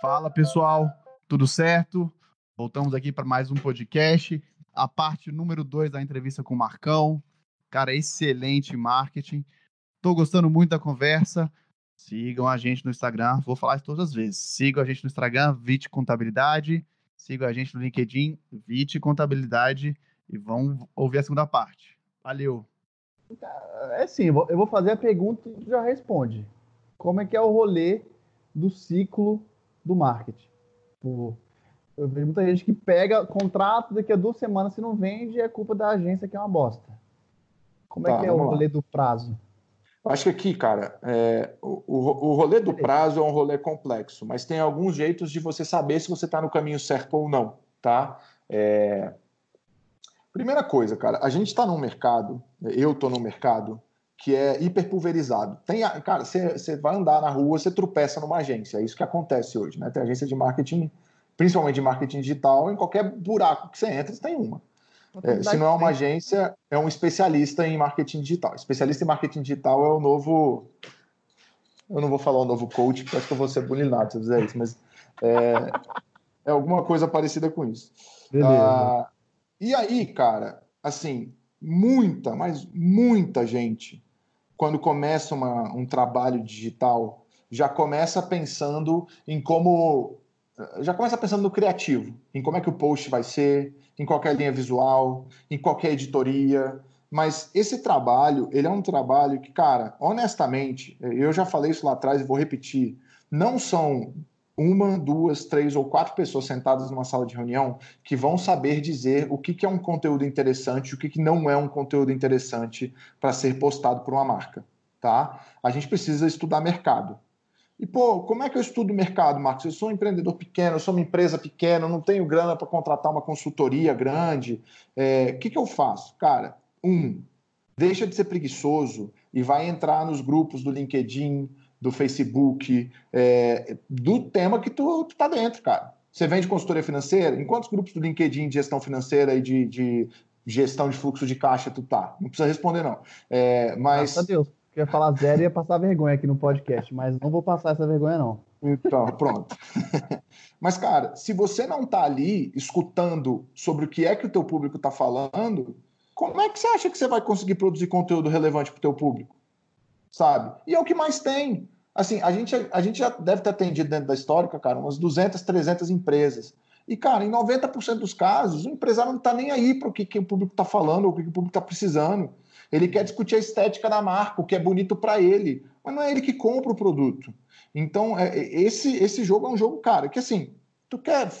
Fala pessoal, tudo certo? Voltamos aqui para mais um podcast, a parte número 2 da entrevista com o Marcão. Cara, excelente marketing. Tô gostando muito da conversa. Sigam a gente no Instagram, vou falar isso todas as vezes. Sigam a gente no Instagram, Vite Contabilidade. Sigam a gente no LinkedIn, Vite Contabilidade. E vão ouvir a segunda parte. Valeu! É sim, eu vou fazer a pergunta e tu já responde. Como é que é o rolê do ciclo do marketing? Tipo, eu vejo muita gente que pega contrato, daqui a duas semanas se não vende, é culpa da agência que é uma bosta. Como é tá, é que é o rolê lá. do prazo? Acho que aqui, cara, é, o, o rolê do prazo é um rolê complexo, mas tem alguns jeitos de você saber se você está no caminho certo ou não, tá? É, Primeira coisa, cara, a gente está num mercado, eu estou num mercado que é hiperpulverizado. Tem, cara, você vai andar na rua, você tropeça numa agência, é isso que acontece hoje, né? Tem agência de marketing, principalmente de marketing digital, em qualquer buraco que você entra, você tem uma. É, se não é uma agência, é um especialista em marketing digital. Especialista em marketing digital é o novo. Eu não vou falar o novo coach, porque acho que eu vou ser bulinado se eu fizer isso, mas é, é alguma coisa parecida com isso. Beleza. Ah, e aí, cara, assim, muita, mas muita gente, quando começa uma, um trabalho digital, já começa pensando em como. Já começa pensando no criativo, em como é que o post vai ser, em qualquer linha visual, em qualquer editoria. Mas esse trabalho, ele é um trabalho que, cara, honestamente, eu já falei isso lá atrás e vou repetir, não são uma, duas, três ou quatro pessoas sentadas numa sala de reunião que vão saber dizer o que, que é um conteúdo interessante e o que, que não é um conteúdo interessante para ser postado por uma marca. Tá? A gente precisa estudar mercado. E, pô, como é que eu estudo mercado, Marcos? Eu sou um empreendedor pequeno, eu sou uma empresa pequena, não tenho grana para contratar uma consultoria grande. É, o que, que eu faço? Cara, um, deixa de ser preguiçoso e vai entrar nos grupos do LinkedIn, do Facebook, é, do tema que tu, tu tá dentro, cara. Você vende consultoria financeira? Em quantos grupos do LinkedIn de gestão financeira e de, de gestão de fluxo de caixa tu tá? Não precisa responder, não. É, mas... Graças a Deus. Eu ia falar zero e ia passar vergonha aqui no podcast, mas não vou passar essa vergonha, não. Então, pronto. mas, cara, se você não tá ali escutando sobre o que é que o teu público tá falando, como é que você acha que você vai conseguir produzir conteúdo relevante para o teu público? sabe? E é o que mais tem. Assim, a gente, a gente já deve ter atendido dentro da histórica, cara, umas 200, 300 empresas. E, cara, em 90% dos casos, o empresário não está nem aí para o que, que o público está falando, ou o que, que o público está precisando. Ele quer discutir a estética da marca, o que é bonito para ele, mas não é ele que compra o produto. Então, é, é, esse, esse jogo é um jogo, cara, que assim, tu quer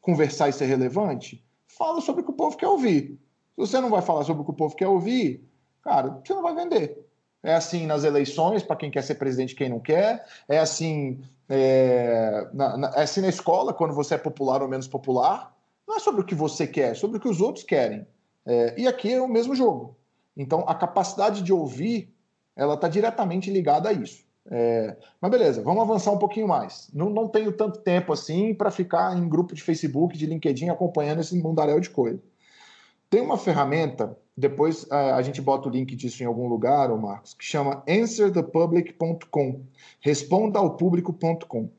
conversar e ser relevante? Fala sobre o que o povo quer ouvir. Se você não vai falar sobre o que o povo quer ouvir, cara, você não vai vender. É assim nas eleições, para quem quer ser presidente quem não quer. É assim, é, na, na, é assim na escola, quando você é popular ou menos popular. Não é sobre o que você quer, é sobre o que os outros querem. É, e aqui é o mesmo jogo. Então, a capacidade de ouvir, ela está diretamente ligada a isso. É, mas beleza, vamos avançar um pouquinho mais. Não, não tenho tanto tempo assim para ficar em grupo de Facebook, de LinkedIn, acompanhando esse mundaréu de coisa. Tem uma ferramenta depois a, a, gente bota o link disso em algum lugar, ô Marcos, que chama answerthepublic.com. Responda ao público.com.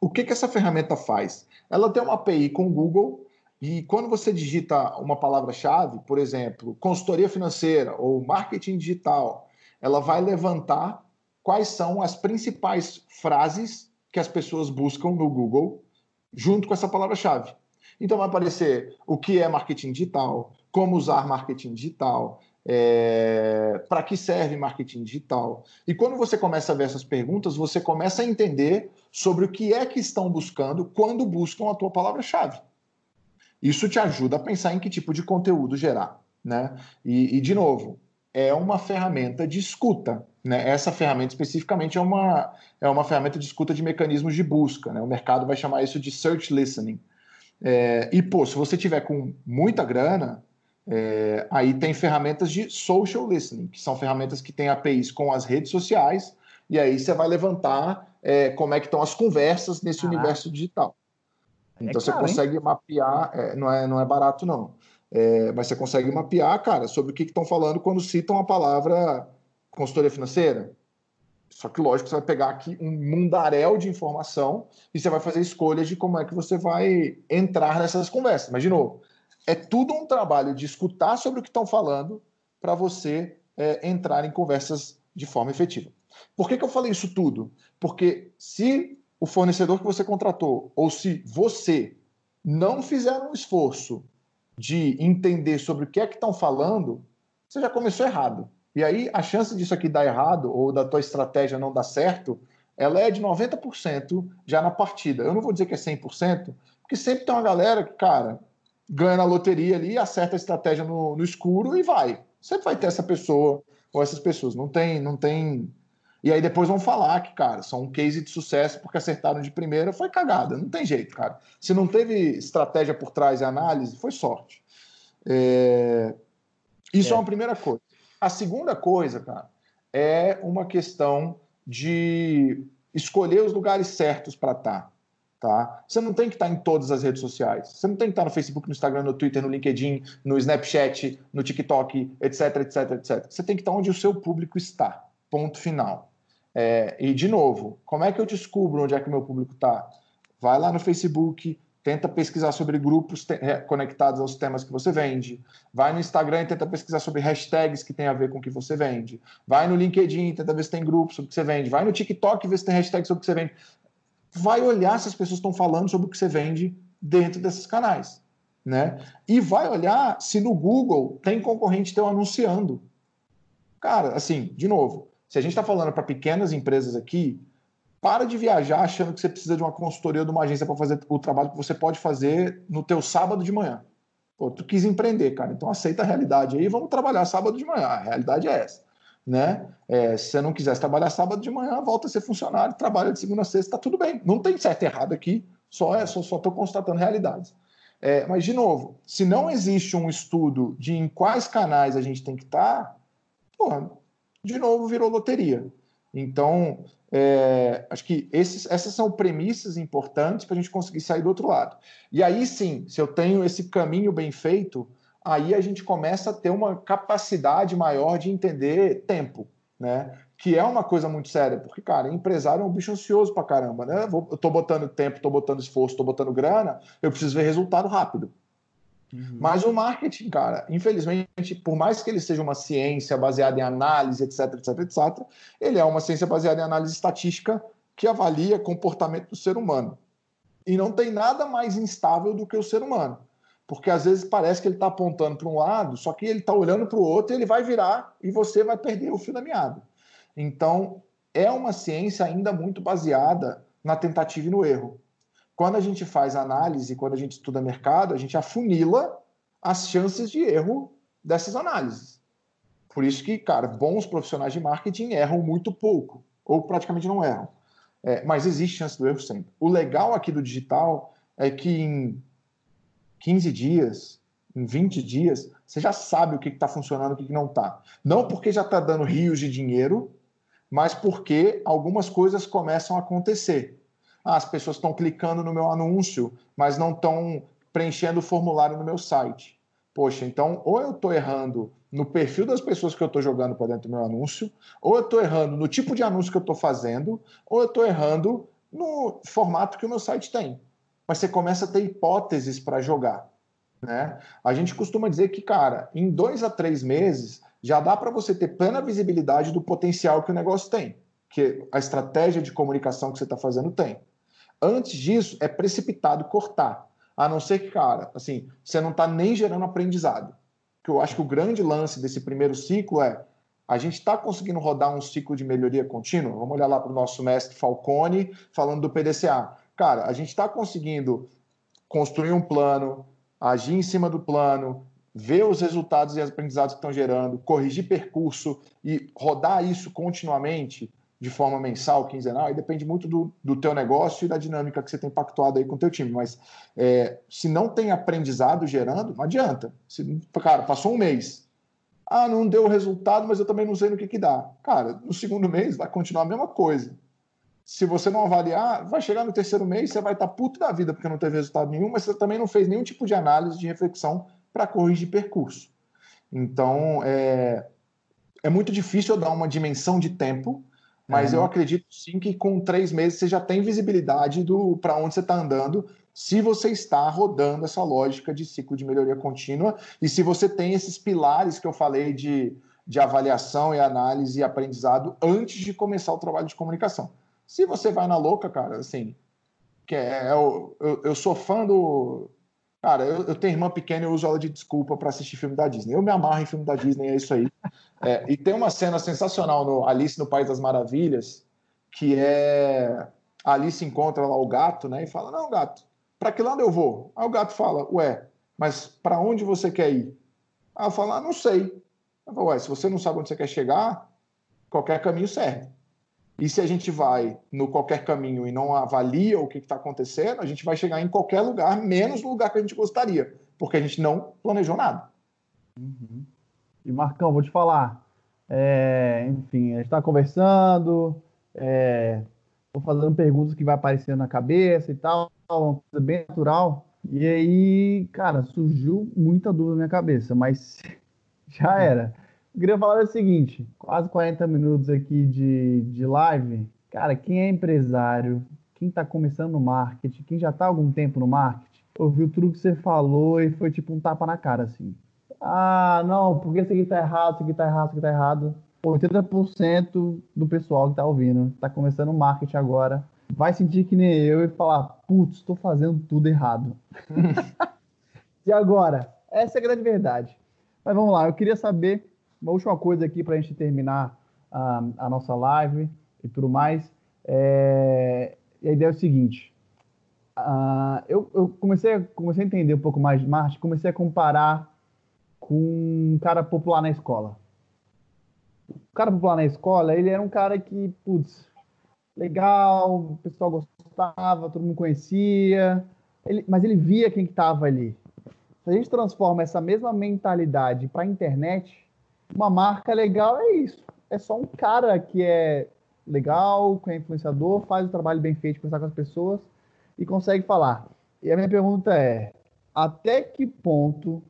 O que, que essa ferramenta faz? Ela tem uma API com o Google e quando você digita uma palavra-chave, por exemplo, consultoria financeira ou marketing digital, ela vai levantar quais são as principais frases que as pessoas buscam no Google junto com essa palavra-chave. Então vai aparecer o que é marketing digital, como usar marketing digital, é, para que serve marketing digital. E quando você começa a ver essas perguntas, você começa a entender sobre o que é que estão buscando quando buscam a tua palavra-chave. Isso te ajuda a pensar em que tipo de conteúdo gerar. Né? E, e de novo, é uma ferramenta de escuta. Né? Essa ferramenta especificamente é uma, é uma ferramenta de escuta de mecanismos de busca. Né? O mercado vai chamar isso de search listening. É, e, pô, se você tiver com muita grana, é, aí tem ferramentas de social listening, que são ferramentas que têm APIs com as redes sociais, e aí você vai levantar é, como é que estão as conversas nesse universo digital. É então é você consegue hein? mapear, é, não, é, não é barato não, é, mas você consegue mapear, cara, sobre o que estão falando quando citam a palavra consultoria financeira, Só que, lógico, você vai pegar aqui um mundaréu de informação e você vai fazer escolhas de como é que você vai entrar nessas conversas. Mas, de novo, é tudo um trabalho de escutar sobre o que estão falando para você é, entrar em conversas de forma efetiva. Por que, que eu falei isso tudo? Porque se o fornecedor que você contratou ou se você não fizer um esforço de entender sobre o que é que estão falando, você já começou errado. E aí a chance disso aqui dar errado ou da tua estratégia não dar certo, ela é de 90% já na partida. Eu não vou dizer que é 100%, porque sempre tem uma galera que, cara, ganha na loteria ali, acerta a estratégia no, no escuro e vai. Sempre vai ter essa pessoa ou essas pessoas. Não tem, não tem. E aí depois vão falar que, cara, são um case de sucesso porque acertaram de primeira, foi cagada. Não tem jeito, cara. Se não teve estratégia por trás e análise, foi sorte. É... Isso é. é uma primeira coisa. A segunda coisa, cara, é uma questão de escolher os lugares certos para estar. Tá? Você não tem que estar em todas as redes sociais. Você não tem que estar no Facebook, no Instagram, no Twitter, no LinkedIn, no Snapchat, no TikTok, etc, etc, etc. Você tem que estar onde o seu público está. Ponto final. É, e, de novo, como é que eu descubro onde é que o meu público está? Vai lá no Facebook, tenta pesquisar sobre grupos conectados aos temas que você vende. Vai no Instagram e tenta pesquisar sobre hashtags que tem a ver com o que você vende. Vai no LinkedIn tenta ver se tem grupos sobre o que você vende. Vai no TikTok e vê se tem hashtags sobre o que você vende. Vai olhar se as pessoas estão falando sobre o que você vende dentro desses canais. Né? E vai olhar se no Google tem concorrente teu anunciando. Cara, assim, de novo, se a gente está falando para pequenas empresas aqui, para de viajar achando que você precisa de uma consultoria de uma agência para fazer o trabalho que você pode fazer no teu sábado de manhã. Pô, tu quis empreender, cara, então aceita a realidade aí, vamos trabalhar sábado de manhã. A realidade é essa, né? É, se você não quisesse trabalhar sábado de manhã, volta a ser funcionário, trabalha de segunda a sexta, tá tudo bem. Não tem certo e errado aqui, só é, só estou constatando realidades. É, mas de novo, se não existe um estudo de em quais canais a gente tem que estar, tá, de novo virou loteria. Então, é, acho que esses, essas são premissas importantes para a gente conseguir sair do outro lado. E aí sim, se eu tenho esse caminho bem feito, aí a gente começa a ter uma capacidade maior de entender tempo, né? Que é uma coisa muito séria, porque, cara, empresário é um bicho ansioso pra caramba, né? Eu tô botando tempo, tô botando esforço, tô botando grana, eu preciso ver resultado rápido. Uhum. Mas o marketing, cara, infelizmente, por mais que ele seja uma ciência baseada em análise, etc, etc, etc, ele é uma ciência baseada em análise estatística que avalia comportamento do ser humano. E não tem nada mais instável do que o ser humano. Porque às vezes parece que ele está apontando para um lado, só que ele está olhando para o outro e ele vai virar e você vai perder o fio da meada. Então, é uma ciência ainda muito baseada na tentativa e no erro. Quando a gente faz análise, quando a gente estuda mercado, a gente afunila as chances de erro dessas análises. Por isso que, cara, bons profissionais de marketing erram muito pouco, ou praticamente não erram. É, mas existe chance do erro sempre. O legal aqui do digital é que em 15 dias, em 20 dias, você já sabe o que está funcionando e o que, que não está. Não porque já está dando rios de dinheiro, mas porque algumas coisas começam a acontecer. Ah, as pessoas estão clicando no meu anúncio, mas não estão preenchendo o formulário no meu site. Poxa, então ou eu estou errando no perfil das pessoas que eu estou jogando para dentro do meu anúncio, ou eu estou errando no tipo de anúncio que eu estou fazendo, ou eu estou errando no formato que o meu site tem. Mas você começa a ter hipóteses para jogar. Né? A gente costuma dizer que, cara, em dois a três meses já dá para você ter plena visibilidade do potencial que o negócio tem, que a estratégia de comunicação que você está fazendo tem. Antes disso, é precipitado cortar. A não ser que, cara, assim, você não está nem gerando aprendizado. Que eu acho que o grande lance desse primeiro ciclo é a gente está conseguindo rodar um ciclo de melhoria contínua. Vamos olhar lá para o nosso mestre Falcone falando do PDCA. Cara, a gente está conseguindo construir um plano, agir em cima do plano, ver os resultados e os aprendizados que estão gerando, corrigir percurso e rodar isso continuamente de forma mensal, quinzenal, e depende muito do, do teu negócio e da dinâmica que você tem pactuado aí com o teu time. Mas é, se não tem aprendizado gerando, não adianta. Se, cara, passou um mês. Ah, não deu resultado, mas eu também não sei no que, que dá. Cara, no segundo mês vai continuar a mesma coisa. Se você não avaliar, vai chegar no terceiro mês, você vai estar puto da vida porque não teve resultado nenhum, mas você também não fez nenhum tipo de análise, de reflexão para corrigir percurso. Então, é, é muito difícil eu dar uma dimensão de tempo Mas é, eu acredito sim que com três meses você já tem visibilidade do para onde você está andando, se você está rodando essa lógica de ciclo de melhoria contínua e se você tem esses pilares que eu falei de, de avaliação e análise e aprendizado antes de começar o trabalho de comunicação. Se você vai na louca, cara, assim, que é, eu, eu, eu sou fã do. Cara, eu, eu, tenho irmã pequena e uso ela de desculpa para assistir filme da Disney. Eu me amarro em filme da Disney, é isso aí. É, e tem uma cena sensacional no Alice no País das Maravilhas, que é a Alice encontra lá o gato, né? E fala: Não, gato, para que lado eu vou? Aí o gato fala: Ué, mas para onde você quer ir? Aí eu falo: ah, Não sei. Eu falo, Ué, se você não sabe onde você quer chegar, qualquer caminho serve. E se a gente vai no qualquer caminho e não avalia o que está acontecendo, a gente vai chegar em qualquer lugar, menos no lugar que a gente gostaria, porque a gente não planejou nada. Uhum. E Marcão, vou te falar. É, enfim, a gente está conversando, é, vou fazendo perguntas que vai aparecendo na cabeça e tal, uma coisa bem natural. E aí, cara, surgiu muita dúvida na minha cabeça, mas já era. Eu queria falar o seguinte: quase 40 minutos aqui de, de live. Cara, quem é empresário, quem está começando no marketing, quem já está há algum tempo no marketing, ouviu tudo que você falou e foi tipo um tapa na cara, assim. Ah, não, porque isso aqui tá errado, isso aqui tá errado, isso aqui tá errado. 80% do pessoal que tá ouvindo, tá começando o marketing agora, vai sentir que nem eu e falar, putz, estou fazendo tudo errado. e agora? Essa é a grande verdade. Mas vamos lá, eu queria saber uma última coisa aqui para a gente terminar uh, a nossa live e tudo mais. É... A ideia é o seguinte: uh, eu, eu, comecei, comecei a entender um pouco mais de marketing, comecei a comparar com um cara popular na escola. O cara popular na escola, ele era um cara que, putz, legal, o pessoal gostava, todo mundo conhecia, ele, mas ele via quem estava ali. Se a gente transforma essa mesma mentalidade para a internet, uma marca legal é isso. É só um cara que é legal, que é influenciador, faz o trabalho bem feito, conversar com as pessoas e consegue falar. E a minha pergunta é: até que ponto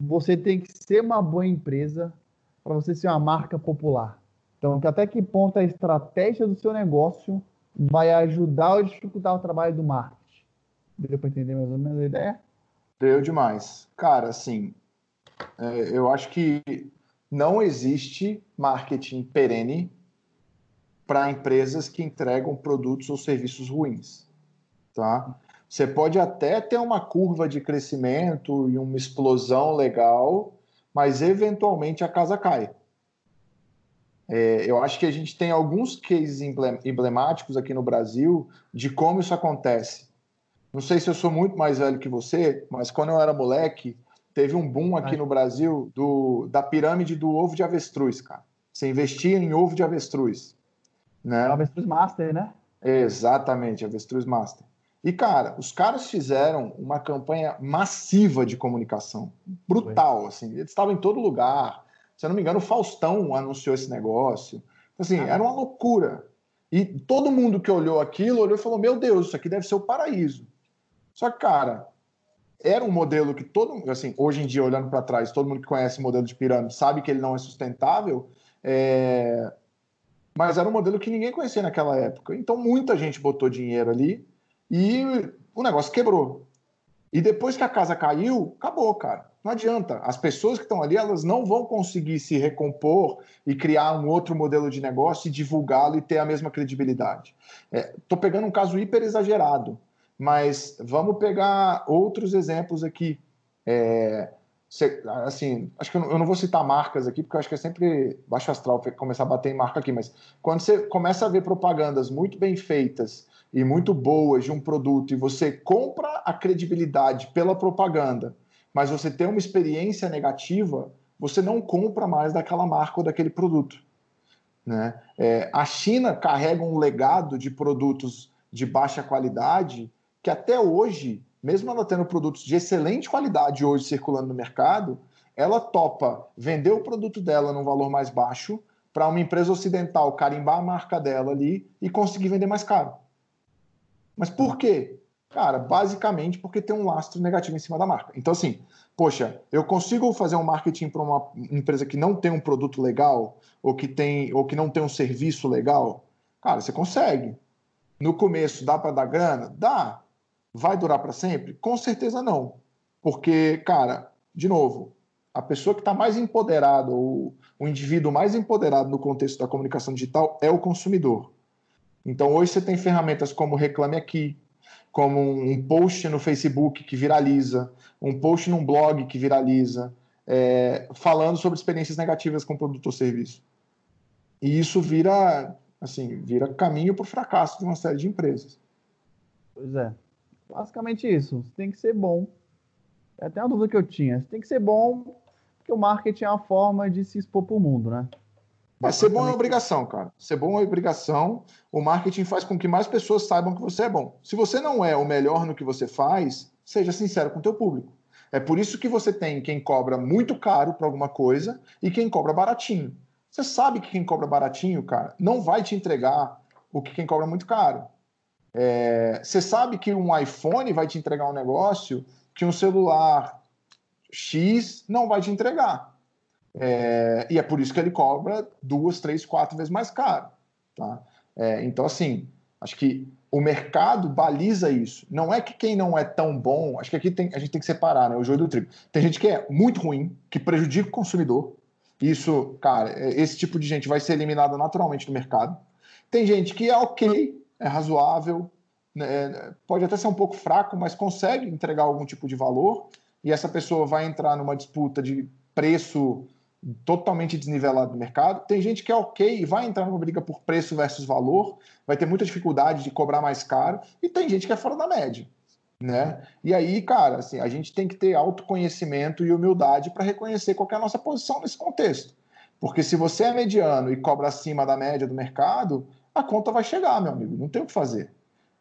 você tem que ser uma boa empresa para você ser uma marca popular? Então, até que ponto a estratégia do seu negócio vai ajudar ou dificultar o trabalho do marketing? Deu para entender mais ou menos a ideia? Deu demais. Cara, assim, é, eu acho que não existe marketing perene para empresas que entregam produtos ou serviços ruins, tá? Você pode até ter uma curva de crescimento e uma explosão legal, mas eventualmente a casa cai. É, eu acho que a gente tem alguns cases emblemáticos aqui no Brasil de como isso acontece. Não sei se eu sou muito mais velho que você, mas quando eu era moleque, teve um boom aqui no Brasil do, da pirâmide do ovo de avestruz, cara. Você investia em ovo de avestruz. Né? É avestruz Master, né? Exatamente, avestruz Master. E, cara, os caras fizeram uma campanha massiva de comunicação. Brutal, assim. Eles estavam em todo lugar. Se eu não me engano, o Faustão anunciou esse negócio. Assim, ah. era uma loucura. E todo mundo que olhou aquilo olhou e falou: Meu Deus, isso aqui deve ser o paraíso. Só que, cara, era um modelo que todo assim hoje em dia olhando para trás todo mundo que conhece o modelo de pirâmide sabe que ele não é sustentável é... mas era um modelo que ninguém conhecia naquela época. Então muita gente botou dinheiro ali e o negócio quebrou. E depois que a casa caiu acabou cara. Não adianta. As pessoas que estão ali elas não vão conseguir se recompor e criar um outro modelo de negócio e divulgá-lo e ter a mesma credibilidade. Estou é, pegando um caso hiper exagerado mas vamos pegar outros exemplos aqui. É, assim, acho que eu não vou citar marcas aqui, porque eu acho que é sempre baixo astral começar a bater em marca aqui, mas quando você começa a ver propagandas muito bem feitas e muito boas de um produto e você compra a credibilidade pela propaganda, mas você tem uma experiência negativa, você não compra mais daquela marca ou daquele produto. Né? É, a China carrega um legado de produtos de baixa qualidade que até hoje, mesmo ela tendo produtos de excelente qualidade hoje circulando no mercado, ela topa vender o produto dela num valor mais baixo para uma empresa ocidental carimbar a marca dela ali e conseguir vender mais caro. Mas por quê? Cara, basicamente porque tem um lastro negativo em cima da marca. Então, assim, poxa, eu consigo fazer um marketing para uma empresa que não tem um produto legal ou que, tem, ou que não tem um serviço legal? Cara, você consegue. No começo, dá para dar grana? Dá. Vai durar para sempre? Com certeza não. Porque, cara, de novo, a pessoa que está mais empoderada, ou o indivíduo mais empoderado no contexto da comunicação digital é o consumidor. Então, hoje você tem ferramentas como Reclame Aqui, como um post no Facebook que viraliza, um post num blog que viraliza, é, falando sobre experiências negativas com produto ou serviço. E isso vira, assim, vira caminho para o fracasso de uma série de empresas. Pois é. Basicamente isso. Você tem que ser bom. É até uma dúvida que eu tinha. Você tem que ser bom porque o marketing é uma forma de se expor para o mundo, né? Mas ser bom é obrigação, cara. Ser bom é obrigação. O marketing faz com que mais pessoas saibam que você é bom. Se você não é o melhor no que você faz, seja sincero com o teu público. É por isso que você tem quem cobra muito caro para alguma coisa e quem cobra baratinho. Você sabe que quem cobra baratinho, cara, não vai te entregar o que quem cobra muito caro. É... você sabe que um iPhone vai te entregar um negócio que um celular X não vai te entregar. É, e é por isso que ele cobra duas, três, quatro vezes mais caro. Tá? É, então, assim, acho que o mercado baliza isso. Não é que quem não é tão bom, acho que aqui tem, a gente tem que separar né, o joio do trigo. Tem gente que é muito ruim, que prejudica o consumidor. Isso, cara, é, esse tipo de gente vai ser eliminado naturalmente do mercado. Tem gente que é ok, é razoável, né, pode até ser um pouco fraco, mas consegue entregar algum tipo de valor. E essa pessoa vai entrar numa disputa de preço totalmente desnivelado no mercado. Tem gente que é ok e vai entrar numa briga por preço versus valor, vai ter muita dificuldade de cobrar mais caro, e tem gente que é fora da média. Né? E aí, cara, assim, a gente tem que ter autoconhecimento e humildade para reconhecer qual é a nossa posição nesse contexto. Porque se você é mediano e cobra acima da média do mercado, a conta vai chegar, meu amigo, não tem o que fazer.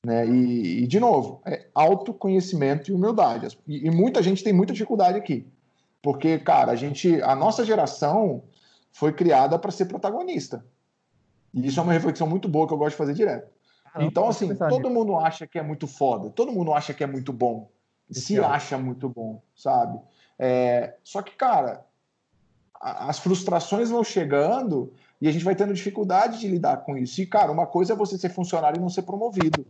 Né? E, e de novo, é autoconhecimento e humildade. E, e muita gente tem muita dificuldade aqui. Porque, cara, a gente, a nossa geração foi criada para ser protagonista. E isso é uma reflexão muito boa que eu gosto de fazer direto. Ah, então, assim, todo mundo acha que é muito foda, todo mundo acha que é muito bom, se acha muito bom, sabe? É, só que, cara, as frustrações vão chegando e a gente vai tendo dificuldade de lidar com isso. E, cara, uma coisa é você ser funcionário e não ser promovido.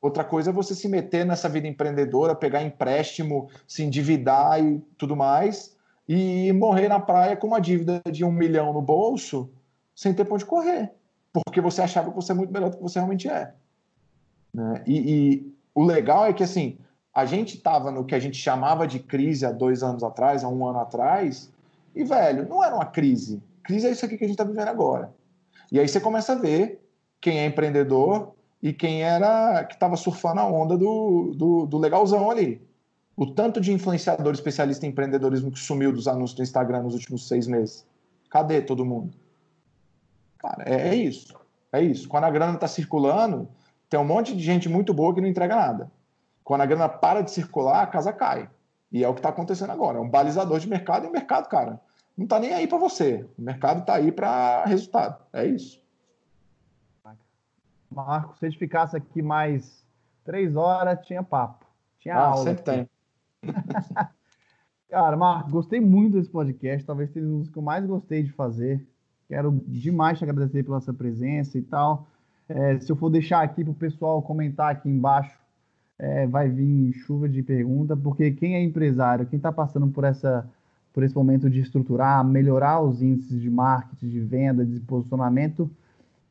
Outra coisa é você se meter nessa vida empreendedora, pegar empréstimo, se endividar e tudo mais, e morrer na praia com uma dívida de um milhão no bolso, sem ter ponto de correr, porque você achava que você é muito melhor do que você realmente é. Né? E, e o legal é que assim, a gente estava no que a gente chamava de crise há dois anos atrás, há um ano atrás, e velho, não era uma crise. Crise é isso aqui que a gente está vivendo agora. E aí você começa a ver quem é empreendedor e quem era que estava surfando a onda do, do, do, legalzão ali. O tanto de influenciador especialista em empreendedorismo que sumiu dos anúncios do Instagram nos últimos seis meses. Cadê todo mundo? Cara, é, é isso. É isso. Quando a grana está circulando, tem um monte de gente muito boa que não entrega nada. Quando a grana para de circular, a casa cai. E é o que está acontecendo agora. É um balizador de mercado e o mercado, cara, não está nem aí para você. O mercado está aí para resultado. É isso. Marco, se a gente ficasse aqui mais três horas, tinha papo. Tinha ah, aula. Sempre tem. Cara, Marco, gostei muito desse podcast. Talvez seja um dos que eu mais gostei de fazer. Quero demais te agradecer pela sua presença e tal. É, se eu for deixar aqui para o pessoal comentar aqui embaixo, é, vai vir chuva de pergunta, porque quem é empresário, quem está passando por essa por esse momento de estruturar, melhorar os índices de marketing, de venda, de posicionamento,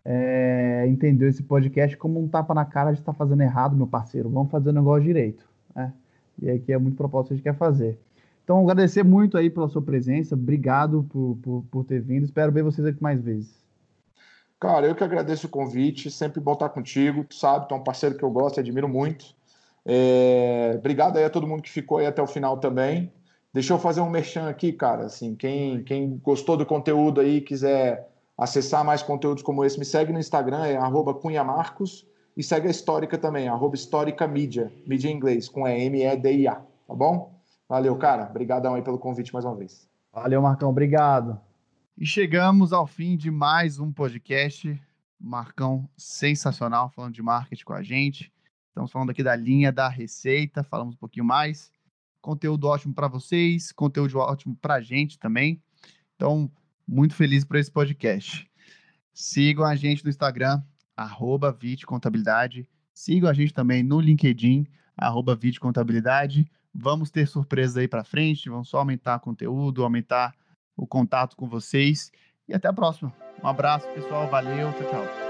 é, entendeu esse podcast como um tapa na cara de estar tá fazendo errado, meu parceiro. Vamos fazer o negócio direito. Né? E aqui é muito propósito que a gente quer fazer. Então, agradecer muito aí pela sua presença. Obrigado por, por, por ter vindo. Espero ver vocês aqui mais vezes. Cara, eu que agradeço o convite. Sempre bom estar contigo. Tu sabe, tu é um parceiro que eu gosto e admiro muito. É... Obrigado aí a todo mundo que ficou aí até o final também. Deixa eu fazer um merchan aqui, cara. Assim, quem, quem gostou do conteúdo aí, quiser acessar mais conteúdos como esse, me segue no Instagram, é cunhamarcos, e segue a Histórica também, arroba Histórica Mídia, mídia em inglês, com M-E-D-I-A, tá bom? Valeu, cara. Obrigadão aí pelo convite mais uma vez. Valeu, Marcão. Obrigado. E chegamos ao fim de mais um podcast. Marcão sensacional falando de marketing com a gente. Estamos falando aqui da linha da receita, falamos um pouquinho mais. Conteúdo ótimo para vocês, conteúdo ótimo para a gente também. Então, muito feliz por esse podcast. Sigam a gente no Instagram, arroba Contabilidade. Sigam a gente também no LinkedIn, arroba Contabilidade. Vamos ter surpresas aí para frente, vamos só aumentar conteúdo, aumentar o contato com vocês. E até a próxima. Um abraço, pessoal. Valeu. Tchau, tchau.